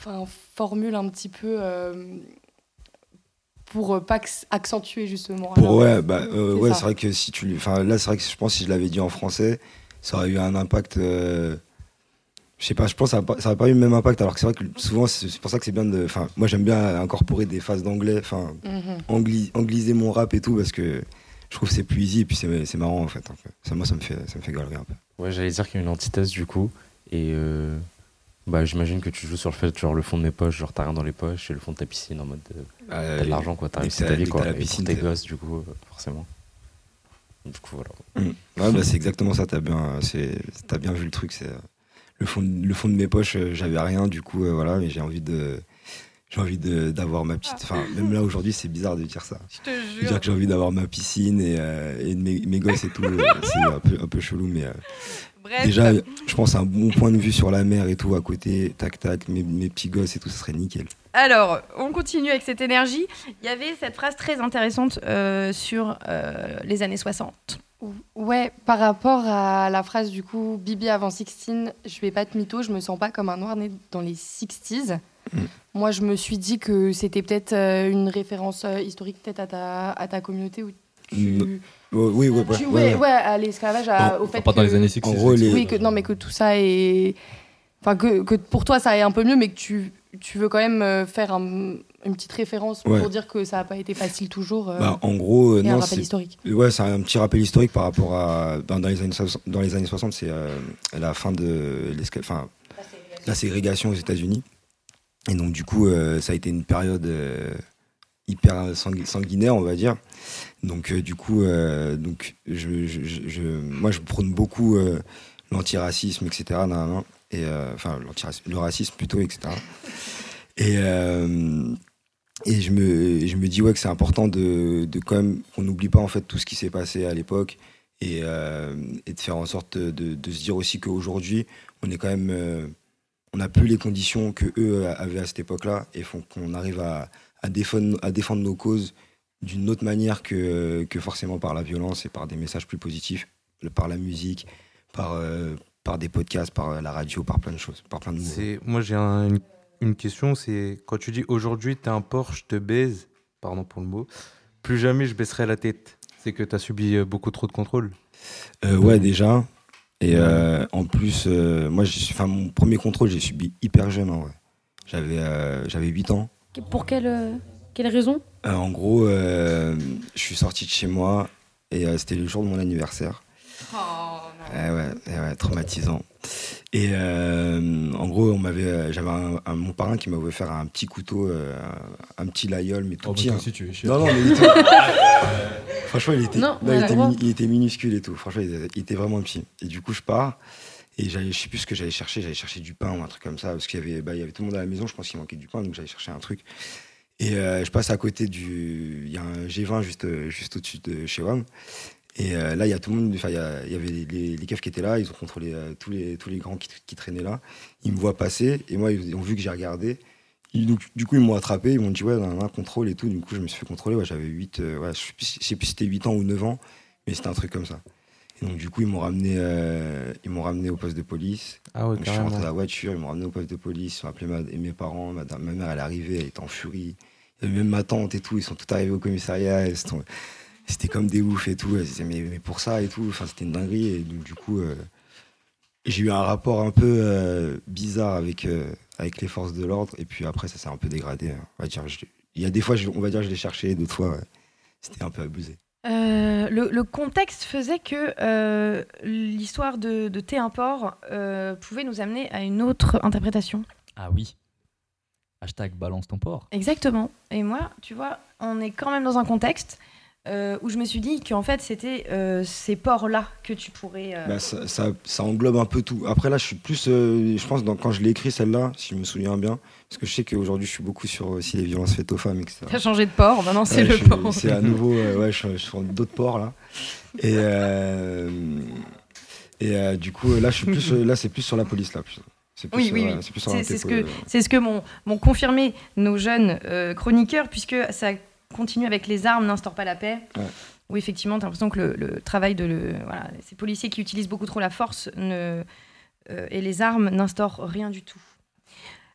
[SPEAKER 4] Enfin, formule un petit peu. euh, pour euh, pas acc- accentuer justement. Alors,
[SPEAKER 7] ouais, bah euh,
[SPEAKER 4] c'est
[SPEAKER 7] ouais, c'est vrai que si tu, enfin là, c'est vrai que je pense que si je l'avais dit en français, ça aurait eu un impact. euh, je sais pas, je pense que ça aurait pas- eu le même impact. Alors que c'est vrai que souvent, c'est pour ça que c'est bien de. Enfin, moi, j'aime bien incorporer des phases d'anglais, enfin,
[SPEAKER 4] mhm.
[SPEAKER 7] angli- angliser mon rap et tout parce que je trouve c'est plus easy et puis c'est marrant en fait. Ça, moi, ça me fait, ça me fait galerie un peu.
[SPEAKER 3] Ouais, j'allais dire qu'il y a une antithèse du coup. Et euh, bah, j'imagine que tu joues sur le fait, genre le fond de mes poches, genre t'as rien dans les poches, et le fond de ta piscine en mode euh,
[SPEAKER 7] Euh,
[SPEAKER 3] t'as de l'argent quoi, t'as réussi ta vie quoi.
[SPEAKER 7] la
[SPEAKER 3] et
[SPEAKER 7] piscine,
[SPEAKER 3] pour tes gosses du coup, euh, forcément. Du coup voilà.
[SPEAKER 7] Ouais, bah, c'est exactement ça. T'as bien, bien vu le truc. C'est euh, le fond, de- le fond de mes poches. J'avais rien, du coup, voilà. Mais j'ai envie de, j'ai envie d'avoir ma petite. Enfin, même là aujourd'hui, c'est bizarre de dire ça.
[SPEAKER 1] Je te
[SPEAKER 7] De dire que j'ai envie d'avoir ma piscine et, euh, et mes, mes gosses et tout. euh, c'est un peu, un peu chelou, mais euh,
[SPEAKER 1] Bref,
[SPEAKER 7] déjà, je pense un bon point de vue sur la mer et tout à côté. Tac, tac, mes, mes petits gosses et tout, ça serait nickel.
[SPEAKER 1] Alors, on continue avec cette énergie. Il y avait cette phrase très intéressante euh, sur euh, les années 60.
[SPEAKER 4] Ouais, par rapport à la phrase du coup, Bibi avant 16, je vais pas te mytho, je me sens pas comme un noir né dans les 60s.
[SPEAKER 7] Mm.
[SPEAKER 4] Moi, je me suis dit que c'était peut-être euh, une référence euh, historique peut-être à ta, à ta communauté où tu...
[SPEAKER 7] Oh, oui, ouais, ouais,
[SPEAKER 4] tu-
[SPEAKER 7] ouais,
[SPEAKER 4] ouais,
[SPEAKER 7] ouais.
[SPEAKER 4] ouais, à l'esclavage, au fait
[SPEAKER 6] Pas dans
[SPEAKER 4] que-
[SPEAKER 6] les années 60.
[SPEAKER 7] En gros, les-
[SPEAKER 4] Oui, que, non, mais que tout ça est... Enfin, que, que pour toi, ça est un peu mieux, mais que tu, tu veux quand même euh, faire un- une petite référence
[SPEAKER 7] Ouais.
[SPEAKER 4] pour dire que ça n'a pas été facile toujours. euh,
[SPEAKER 7] Bah, en gros, euh,
[SPEAKER 4] et un
[SPEAKER 7] non,
[SPEAKER 4] rappel
[SPEAKER 7] c'est
[SPEAKER 4] historique.
[SPEAKER 7] Ouais, c'est un petit rappel historique par rapport à. Dans, dans les, années, 60 dans les années 60, c'est euh, la fin de enfin, la ségrégation aux États-Unis. Et donc, du coup, euh, ça a été une période euh, hyper sangu- sanguinaire, on va dire. Donc, euh, du coup, donc, moi, je prône beaucoup l'antiracisme, etc. et, enfin, le racisme plutôt, etc. Et. et je me, je me dis ouais que c'est important de, de quand même qu'on n'oublie pas en fait tout ce qui s'est passé à l'époque et, et de faire en sorte de, de se dire aussi qu'aujourd'hui on est quand même on n'a plus les conditions que eux avaient à cette époque-là et font qu'on arrive à, à défendre à défendre nos causes d'une autre manière que, que forcément par la violence et par des messages plus positifs par la musique par euh, par des podcasts par la radio par plein de choses par plein de
[SPEAKER 2] moi j'ai un- une, une question, c'est quand tu dis aujourd'hui t'es un Porsche, je te baise, pardon pour le mot, plus jamais je baisserai la tête. C'est que t'as subi euh, beaucoup trop de contrôle.
[SPEAKER 7] Euh, ouais, déjà. Et euh, en plus, euh, moi, j'ai- enfin, mon premier contrôle, j'ai subi hyper jeune, en vrai. J'avais euh, j'avais 8 ans.
[SPEAKER 5] Pour quelle, quelle raison?
[SPEAKER 7] Euh, en gros, euh, je suis sorti de chez moi et euh, c'était le jour de mon anniversaire. Eh ouais, eh ouais, traumatisant. Et euh, en gros, on m'avait, euh, j'avais un, un- mon parrain qui m'avait offert un petit couteau, euh, un, un petit layol, mais tout
[SPEAKER 6] Oh, bah,
[SPEAKER 7] petit. hein.
[SPEAKER 6] tu.
[SPEAKER 7] Non, non, mais il était... Franchement, il était,
[SPEAKER 5] Non,
[SPEAKER 7] non,
[SPEAKER 5] on a
[SPEAKER 7] il,
[SPEAKER 5] le
[SPEAKER 7] était
[SPEAKER 5] droit.
[SPEAKER 7] mini- il était minuscule et tout. Franchement, il était, il était vraiment petit. Et du coup, je pars. Et j'allais, je sais plus ce que j'allais chercher. J'allais chercher du pain ou un truc comme ça. Parce qu'il y avait, bah, il y avait tout le monde à la maison. Je pense qu'il manquait du pain. Donc, j'allais chercher un truc. Et euh, je passe à côté du. Il y a un G20 juste, juste au-dessus de chez WAM. Et euh, là, il y a tout le monde. Il y, avait les, les, les keufs qui étaient là. Ils ont contrôlé euh, tous, les, tous les grands qui, qui traînaient là. Ils me voient passer. Et moi, ils ont vu que j'ai regardé. Ils- donc, du coup, ils m'ont attrapé, ils m'ont dit, ouais, on a un contrôle et tout. Du coup, je me suis fait contrôler. Ouais, J'avais 8, euh, ouais, je sais plus, si c'était 8 ans ou 9 ans, mais c'était un truc comme ça. Et donc, du coup, ils m'ont ramené, ils m'ont ramené au poste de police.
[SPEAKER 2] Ah ouais,
[SPEAKER 7] Donc, je suis rentré dans la voiture, ils m'ont ramené au poste de police, ils ont appelé ma, et mes parents, ma, ma mère, elle est arrivée, elle était en furie. Avait même ma tante et tout, ils sont tous arrivés au commissariat. et c'était comme des oufs et tout. Mais, mais pour ça et tout, enfin, c'était une dinguerie. Et donc, du coup, euh, j'ai eu un rapport un peu euh, bizarre avec, euh, avec les forces de l'ordre. Et puis après, ça s'est un peu dégradé. hein. On va dire, je- il y a des fois, je- on va dire, je l'ai cherché, d'autres fois, ouais, c'était un peu abusé.
[SPEAKER 1] Euh, le, le contexte faisait que euh, l'histoire de, de Thé Import euh, pouvait nous amener à une autre interprétation.
[SPEAKER 6] Ah oui. Hashtag balance ton porc.
[SPEAKER 1] Exactement. Et moi, tu vois, on est quand même dans un contexte euh, où je me suis dit qu'en fait, c'était euh, ces ports-là que tu pourrais. euh,
[SPEAKER 7] Bah, ça, ça- ça englobe un peu tout. Après, là, je suis plus, je pense, dans, quand je l'ai écrit, celle-là, si je me souviens bien, parce que je sais qu'aujourd'hui, je suis beaucoup sur aussi les violences faites aux femmes, etc.
[SPEAKER 1] T'as changé de port, maintenant c'est
[SPEAKER 7] Ouais,
[SPEAKER 1] le
[SPEAKER 7] je
[SPEAKER 1] port.
[SPEAKER 7] C'est à nouveau, ouais, je, suis- je suis sur d'autres ports là. Et, et du coup, là, je suis plus, là, c'est plus sur la police là. plus. Plus,
[SPEAKER 1] Oui,
[SPEAKER 7] sur,
[SPEAKER 1] oui, oui.
[SPEAKER 7] c'est
[SPEAKER 1] ce, que, c'est ce que m'ont m'ont confirmé nos jeunes euh, chroniqueurs, puisque ça continue avec les armes n'instaure pas la paix.
[SPEAKER 7] Ouais.
[SPEAKER 1] Où effectivement, tu as l'impression que le, le travail de le, voilà, ces policiers qui utilisent beaucoup trop la force ne, euh, et les armes n'instaurent rien du tout.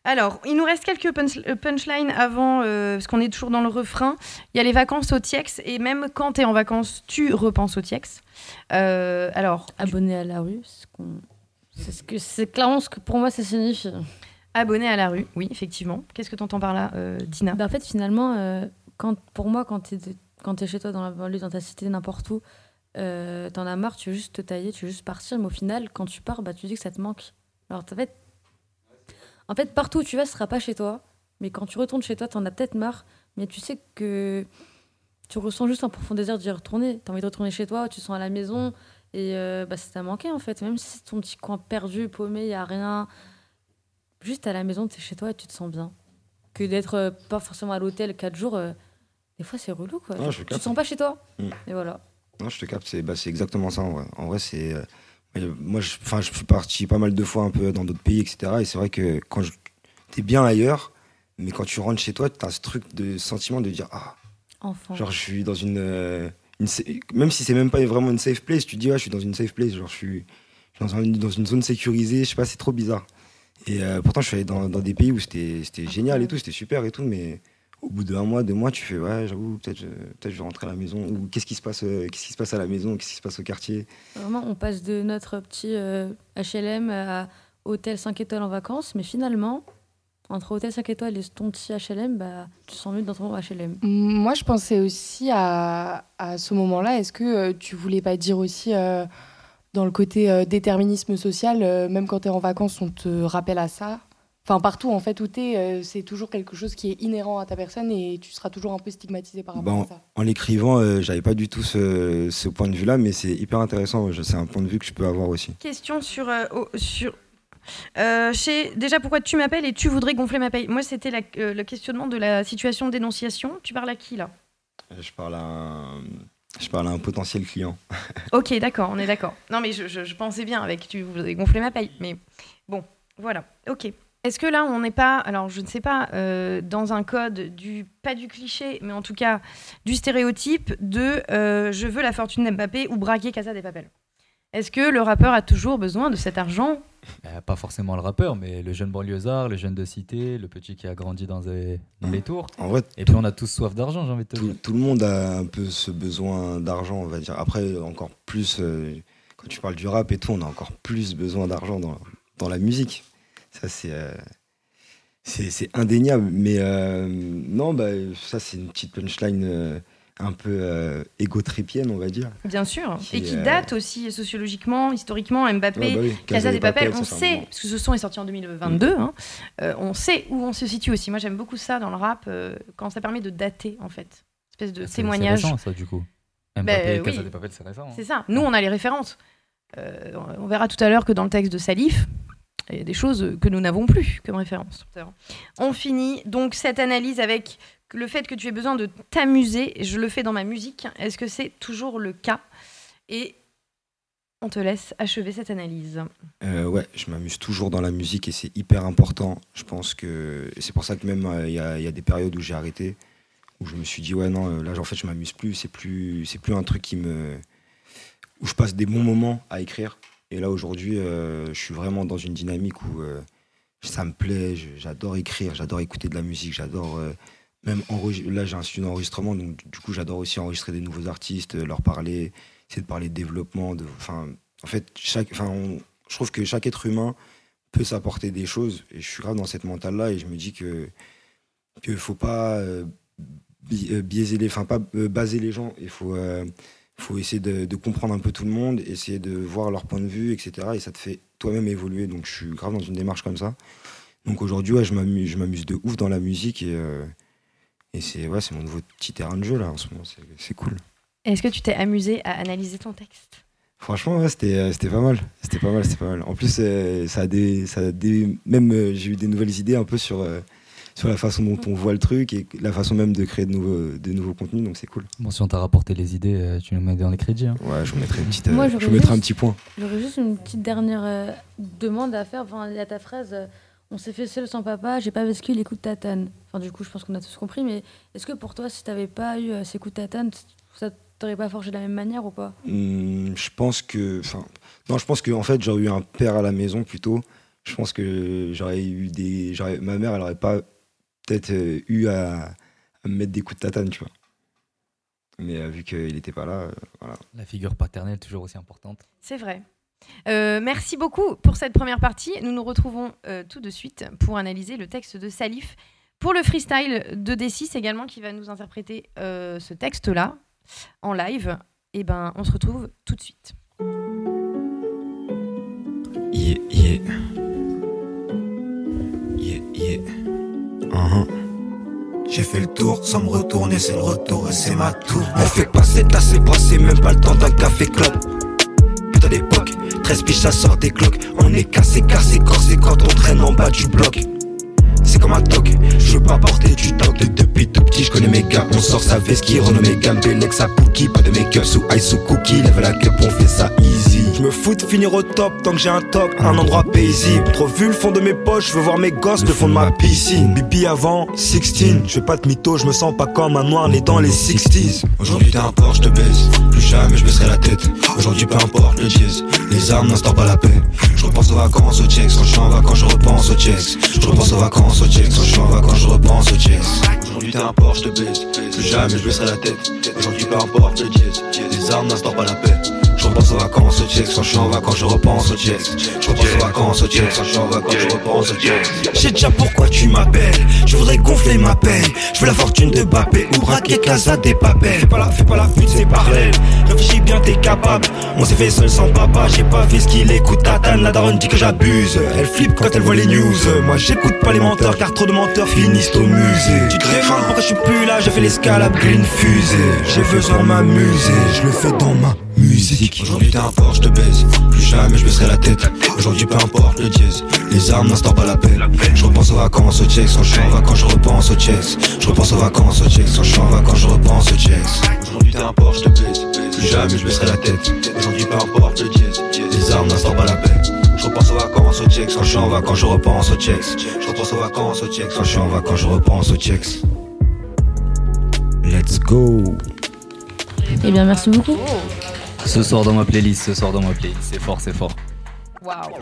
[SPEAKER 1] Alors, il nous reste quelques punch- euh, punchlines avant, euh, parce qu'on est toujours dans le refrain. Il y a les vacances au TIEX, et même quand tu es en vacances, tu repenses au TIEX. Euh, alors,
[SPEAKER 5] Abonné à la rue, c'est ce que c'est clairement ce que pour moi ça signifie.
[SPEAKER 1] abonné à la rue, oui, effectivement. Qu'est-ce que tu entends par là, euh, Dina
[SPEAKER 5] Bah, en fait, finalement, euh, quand, pour moi, quand tu es, es chez toi, dans la dans ta cité, n'importe où, euh, t'en as marre, tu veux juste te tailler, tu veux juste partir, mais au final, quand tu pars, bah, tu dis que ça te manque. Alors, en fait, en fait, partout où tu vas, ce sera pas chez toi, mais quand tu retournes chez toi, t'en as peut-être marre, mais tu sais que tu ressens juste un profond désir d'y retourner. T'as envie de retourner chez toi, tu te sens à la maison, et euh, bah, ça t'a manqué, en fait. Même si c'est ton petit coin perdu, paumé, y a rien. Juste à la maison, tu es chez toi et tu te sens bien que d'être euh, pas forcément à l'hôtel 4 jours, euh, des fois c'est relou quoi.
[SPEAKER 7] Je
[SPEAKER 5] tu te sens pas chez toi.
[SPEAKER 7] Mm.
[SPEAKER 5] Et voilà.
[SPEAKER 7] Non, je te capte, c'est bah, exactement ça en vrai. En vrai, c'est. euh, moi, je, je suis parti pas mal de fois un peu dans d'autres pays, etc. Et c'est vrai que quand je, t'es bien ailleurs, mais quand tu rentres chez toi, t'as ce truc de sentiment de dire Ah,
[SPEAKER 5] Enfant.
[SPEAKER 7] Genre, je suis dans une. euh, une même si c'est même pas vraiment une safe place, tu te dis, ouais, je suis dans une safe place. Genre, je suis, dans, une, dans une zone sécurisée. Je sais pas, c'est trop bizarre. Et euh, pourtant, je suis allé dans, dans des pays où c'était génial et tout, c'était super et tout, mais au bout d'un mois, deux mois, tu fais, ouais, j'avoue, peut-être je, peut je vais rentrer à la maison. Ou qu'est-ce qui se passe, euh, qu'est-ce qui se passe à la maison, qu'est-ce qui se passe au quartier?
[SPEAKER 5] Vraiment, on passe de notre petit euh, HLM à hôtel 5 étoiles en vacances, mais finalement, entre hôtel 5 étoiles et ton petit HLM, bah, tu te sens mieux dans ton HLM.
[SPEAKER 4] Moi, je pensais aussi à, à ce moment-là. Est-ce que euh, tu voulais pas dire aussi, euh, dans le côté euh, déterminisme social, euh, même quand tu es en vacances, on te rappelle à ça? Enfin, partout en fait où tu es, c'est toujours quelque chose qui est inhérent à ta personne et tu seras toujours un peu stigmatisé par rapport
[SPEAKER 7] Bon.
[SPEAKER 4] à ça.
[SPEAKER 7] En l'écrivant, euh, j'avais pas du tout ce, ce point de vue-là, mais c'est hyper intéressant. C'est un point de vue que je peux avoir aussi.
[SPEAKER 1] Question sur. euh, sur euh, chez, déjà, pourquoi tu m'appelles et tu voudrais gonfler ma paye? Moi, c'était la- euh, le questionnement de la situation de dénonciation. Tu parles à qui, là?
[SPEAKER 7] Je parle à un, je parle à un potentiel client.
[SPEAKER 1] Ok, d'accord, on est d'accord. Non, mais je, je- je pensais bien avec tu voudrais gonfler ma paye. Mais bon, voilà, ok. Est-ce que là, on n'est pas, alors je ne sais pas, euh, dans un code du, pas du cliché, mais en tout cas du stéréotype de euh, je veux la fortune d'Mbappé ou braquer Casa des Papel Est-ce que le rappeur a toujours besoin de cet argent?
[SPEAKER 6] Euh, pas forcément le rappeur, mais le jeune banlieusard, le jeune de cité, le petit qui a grandi dans, les- dans les tours.
[SPEAKER 7] En vrai,
[SPEAKER 6] Et puis on a tous soif d'argent, j'ai envie de te
[SPEAKER 7] tout,
[SPEAKER 6] dire.
[SPEAKER 7] tout le monde a un peu ce besoin d'argent, on va dire. Après, encore plus, euh, quand tu parles du rap et tout, on a encore plus besoin d'argent dans, dans la musique. Ça, c'est euh, c'est c'est indéniable. Mais euh, non, bah, ça, c'est une petite punchline euh, un peu euh, égo-tripienne, on va dire.
[SPEAKER 1] Bien sûr.
[SPEAKER 7] Qui,
[SPEAKER 1] Et qui
[SPEAKER 7] euh,
[SPEAKER 1] date aussi sociologiquement, historiquement, Mbappé.
[SPEAKER 7] Ouais, bah oui,
[SPEAKER 1] Casa des Papel, on sait, parce que ce son est sorti en 2022, hein, euh, on sait où on se situe aussi. Moi, j'aime beaucoup ça dans le rap, euh, quand ça permet de dater, en fait. Espèce de
[SPEAKER 6] Ah, C'est-
[SPEAKER 1] témoignage.
[SPEAKER 6] C'est ça, du coup. Mbappé,
[SPEAKER 1] oui.
[SPEAKER 6] Casa de Papel, c'est récent. hein.
[SPEAKER 1] C'est ça. Nous, on a les références. Euh, on verra tout à l'heure que dans le texte de Salif, il y a des choses que nous n'avons plus comme référence. On finit donc cette analyse avec le fait que tu aies besoin de t'amuser. Je le fais dans ma musique. Est-ce que c'est toujours le cas? Et on te laisse achever cette analyse.
[SPEAKER 7] Euh, ouais, je m'amuse toujours dans la musique et c'est hyper important. Je pense que c'est pour ça que même euh, il y, a, il y a des périodes où j'ai arrêté, où je me suis dit ouais non, euh, là en fait je m'amuse plus. C'est plus, c'est plus un truc qui me où je passe des bons moments à écrire. Et là, aujourd'hui, euh, je suis vraiment dans une dynamique où euh, ça me plaît, j'adore écrire, j'adore écouter de la musique, j'adore euh, même enregistrer. Là, j'ai un studio d'enregistrement, donc du coup, j'adore aussi enregistrer des nouveaux artistes, leur parler, essayer de parler de développement. En fait, chaque, je trouve que chaque être humain peut s'apporter des choses. Et je suis grave dans cette mentale-là et je me dis que qu'il faut pas bi- biaiser les, enfin pas baser les gens. Il faut, faut essayer de, de comprendre un peu tout le monde, essayer de voir leur point de vue, etc. Et ça te fait toi-même évoluer. Donc je suis grave dans une démarche comme ça. Donc aujourd'hui, ouais, je m'amuse, de ouf dans la musique et, euh, et c'est ouais, mon nouveau petit terrain de jeu là en ce moment. C'est, cool.
[SPEAKER 1] Est-ce que tu t'es amusé à analyser ton texte?
[SPEAKER 7] Franchement, ouais, c'était, euh, c'était pas mal. C'était pas mal, c'était pas mal. En plus, euh, ça a des, ça a des, même euh, j'ai eu des nouvelles idées un peu sur, sur la façon dont on voit le truc et la façon même de créer de nouveaux, de nouveaux contenus. Donc c'est cool.
[SPEAKER 6] Bon, si on t'a rapporté les idées, euh, tu nous mets dans les crédits. hein.
[SPEAKER 7] Ouais, je vous mettrai une petite, euh,
[SPEAKER 5] Moi,
[SPEAKER 7] je vous mettrai un petit point.
[SPEAKER 5] J'aurais juste une petite dernière euh, demande à faire. Enfin, il y a ta phrase euh, On s'est fait seul sans papa, j'ai pas vécu les coups de tatane. Enfin, du coup, je pense qu'on a tous compris, mais est-ce que pour toi, si t'avais pas eu euh, ces coups de tatane, ça t'aurait pas forgé de la même manière ou pas?
[SPEAKER 7] Hum, je pense que, enfin, non, je pense que en fait, j'aurais eu un père à la maison plutôt. Je pense que j'aurais eu des, j'aurais- ma mère, elle aurait pas peut-être euh, eu à, à me mettre des coups de tatane, tu vois. Mais euh, vu qu'il n'était pas là, euh, voilà.
[SPEAKER 6] La figure paternelle, toujours aussi importante.
[SPEAKER 1] C'est vrai. Euh, merci beaucoup pour cette première partie. Nous nous retrouvons euh, tout de suite pour analyser le texte de Salif. Pour le freestyle de D6 également, qui va nous interpréter euh, ce texte-là en live, et ben, on se retrouve tout de suite.
[SPEAKER 7] Yeah, yeah. Yeah,
[SPEAKER 8] J'ai fait le tour sans me retourner, c'est le retour et c'est ma tour. On fait passer ta c'est passé, même pas le temps d'un café club. Putain d'époque, 13 piges ça sort des cloques. On est cassé, cassé, corsé quand on traîne en bas du bloc. Comme un toc, je veux pas porter du toc de depuis tout petit, je connais mes gars, on sort sa veste qui renommé Gambelex à Pookie, pas de make-up sous ice ou cookie, lève la cup, on fait ça easy. Je me fous de finir au top tant que j'ai un toc, un endroit paisible. Trop vu le fond de mes poches, je veux voir mes gosses le fond de ma piscine. Bibi avant 16, je fais pas de mytho, je me sens pas comme un noir né dans les 60s. Aujourd'hui t'es un Porsche, je te baise, plus jamais je baisserai la tête. Aujourd'hui peu importe le dièse, les armes n'instaurent pas la paix. Je repense aux vacances au checks, quand je suis en vacances je repense aux checks. Je repense aux vacances au quand je suis en vacances je repense aux checks. Aujourd'hui t'es un Porsche, je te plus jamais je baisserai la tête. Aujourd'hui peu importe le dièse, les armes n'instaurent pas la paix. Je repense aux vacances au checks, quand je suis en vacances je repense aux checks. Je repense aux vacances au checks, quand je suis en vacances je repense aux checks. Je sais déjà pourquoi tu m'appelles, je voudrais gonfler ma peine. Je veux la fortune de Bappé ou braquer Casa des papels. Fais pas la, fais pas la pute, c'est parallèle. Réfléchis bien, t'es capable. On s'est fait seul sans papa, j'ai pas fait ce qu'il écoute. Tatane, la dit que j'abuse. Elle flippe quand elle voit les news. Moi j'écoute pas les menteurs, car trop de menteurs finissent au musée. Tu te demandes pourquoi je suis plus là, j'ai fait l'escalade green fusée. J'ai besoin de m'amuser, je le fais dans ma musique. Aujourd'hui t'es un je te baise. Plus jamais je baisserai la tête. Aujourd'hui peu importe le dièse. Les armes n'instaurent pas la paix. Je repense aux vacances aux checks. Quand je suis en vacances, je repense aux checks. Je repense aux vacances aux checks. Quand je suis en vacances, je repense aux checks. Aujourd'hui t'es un je te baise. Plus jamais je baisserai la tête. Aujourd'hui peu importe le dièse. Les armes n'instaurent pas la paix. Je repense aux vacances aux checks. Quand je suis en vacances, je repense aux checks. Je repense aux vacances aux checks. Quand je suis en vacances, je repense aux checks. Let's go.
[SPEAKER 5] Eh bien, merci beaucoup.
[SPEAKER 6] Ce soir dans ma playlist, ce soir dans ma playlist. C'est fort, c'est fort.
[SPEAKER 1] Waouh